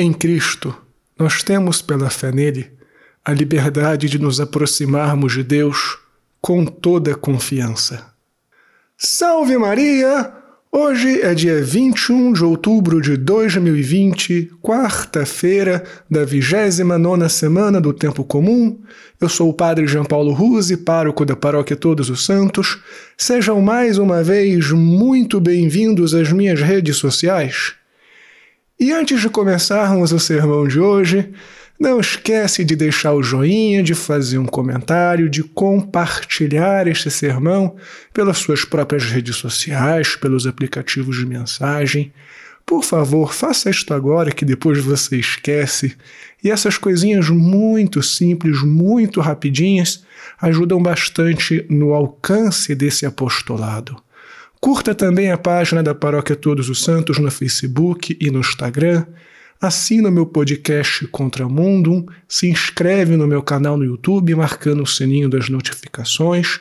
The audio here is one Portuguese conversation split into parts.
Em Cristo, nós temos pela fé nele a liberdade de nos aproximarmos de Deus com toda confiança. Salve Maria! Hoje é dia 21 de outubro de 2020, quarta-feira da 29 semana do Tempo Comum. Eu sou o Padre João Paulo Ruse, pároco da Paróquia Todos os Santos. Sejam mais uma vez muito bem-vindos às minhas redes sociais. E antes de começarmos o sermão de hoje, não esquece de deixar o joinha, de fazer um comentário, de compartilhar este sermão pelas suas próprias redes sociais, pelos aplicativos de mensagem. Por favor, faça isto agora que depois você esquece. E essas coisinhas muito simples, muito rapidinhas, ajudam bastante no alcance desse apostolado. Curta também a página da Paróquia Todos os Santos no Facebook e no Instagram. Assina o meu podcast Contramundum, se inscreve no meu canal no YouTube marcando o sininho das notificações.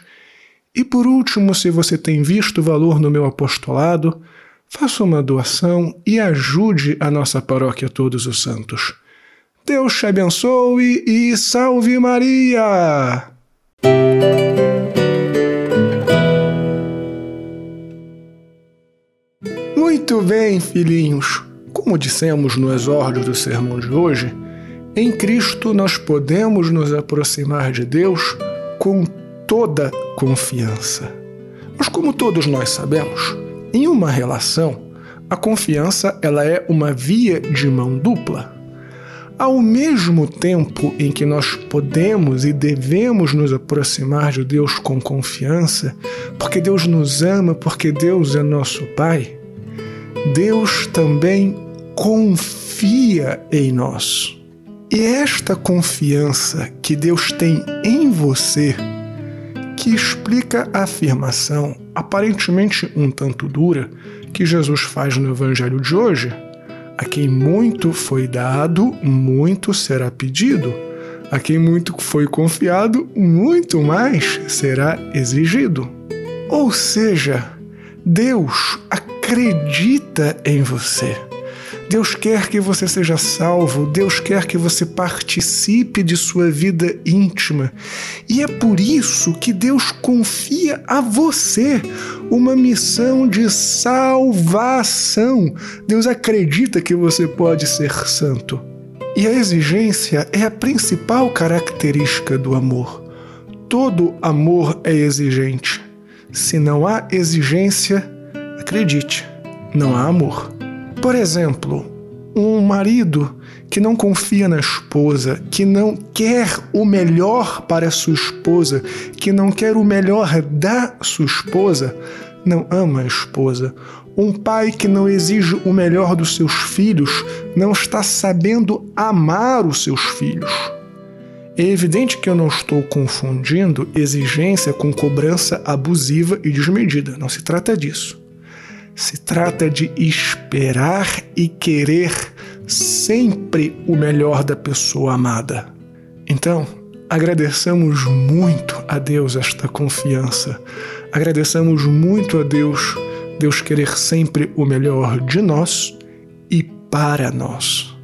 E por último, se você tem visto valor no meu apostolado, faça uma doação e ajude a nossa paróquia Todos os Santos. Deus te abençoe e salve Maria! Muito bem, filhinhos. Como dissemos no exórdio do sermão de hoje, em Cristo nós podemos nos aproximar de Deus com toda confiança. Mas como todos nós sabemos, em uma relação, a confiança ela é uma via de mão dupla. Ao mesmo tempo em que nós podemos e devemos nos aproximar de Deus com confiança, porque Deus nos ama, porque Deus é nosso Pai, Deus também confia em nós. E é esta confiança que Deus tem em você que explica a afirmação, aparentemente um tanto dura, que Jesus faz no Evangelho de hoje. A quem muito foi dado, muito será pedido. A quem muito foi confiado, muito mais será exigido. Ou seja, Deus acredita em você. Deus quer que você seja salvo, Deus quer que você participe de sua vida íntima. E é por isso que Deus confia a você uma missão de salvação. Deus acredita que você pode ser santo. E a exigência é a principal característica do amor. Todo amor é exigente. Se não há exigência, acredite, não há amor. Por exemplo, um marido que não confia na esposa, que não quer o melhor para sua esposa, que não quer o melhor da sua esposa, não ama a esposa. Um pai que não exige o melhor dos seus filhos não está sabendo amar os seus filhos. É evidente que eu não estou confundindo exigência com cobrança abusiva e desmedida. Não se trata disso. Se trata de esperar e querer sempre o melhor da pessoa amada. Então, agradeçamos muito a Deus esta confiança. Agradeçamos muito a Deus, Deus querer sempre o melhor de nós e para nós.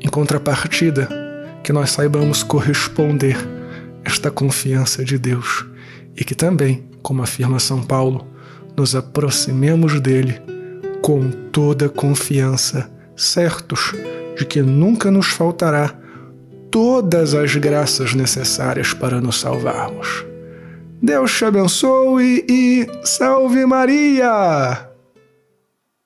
Em contrapartida, que nós saibamos corresponder esta confiança de Deus e que também, como afirma São Paulo, nos aproximemos dele com toda confiança, certos de que nunca nos faltará todas as graças necessárias para nos salvarmos. Deus te abençoe e salve Maria!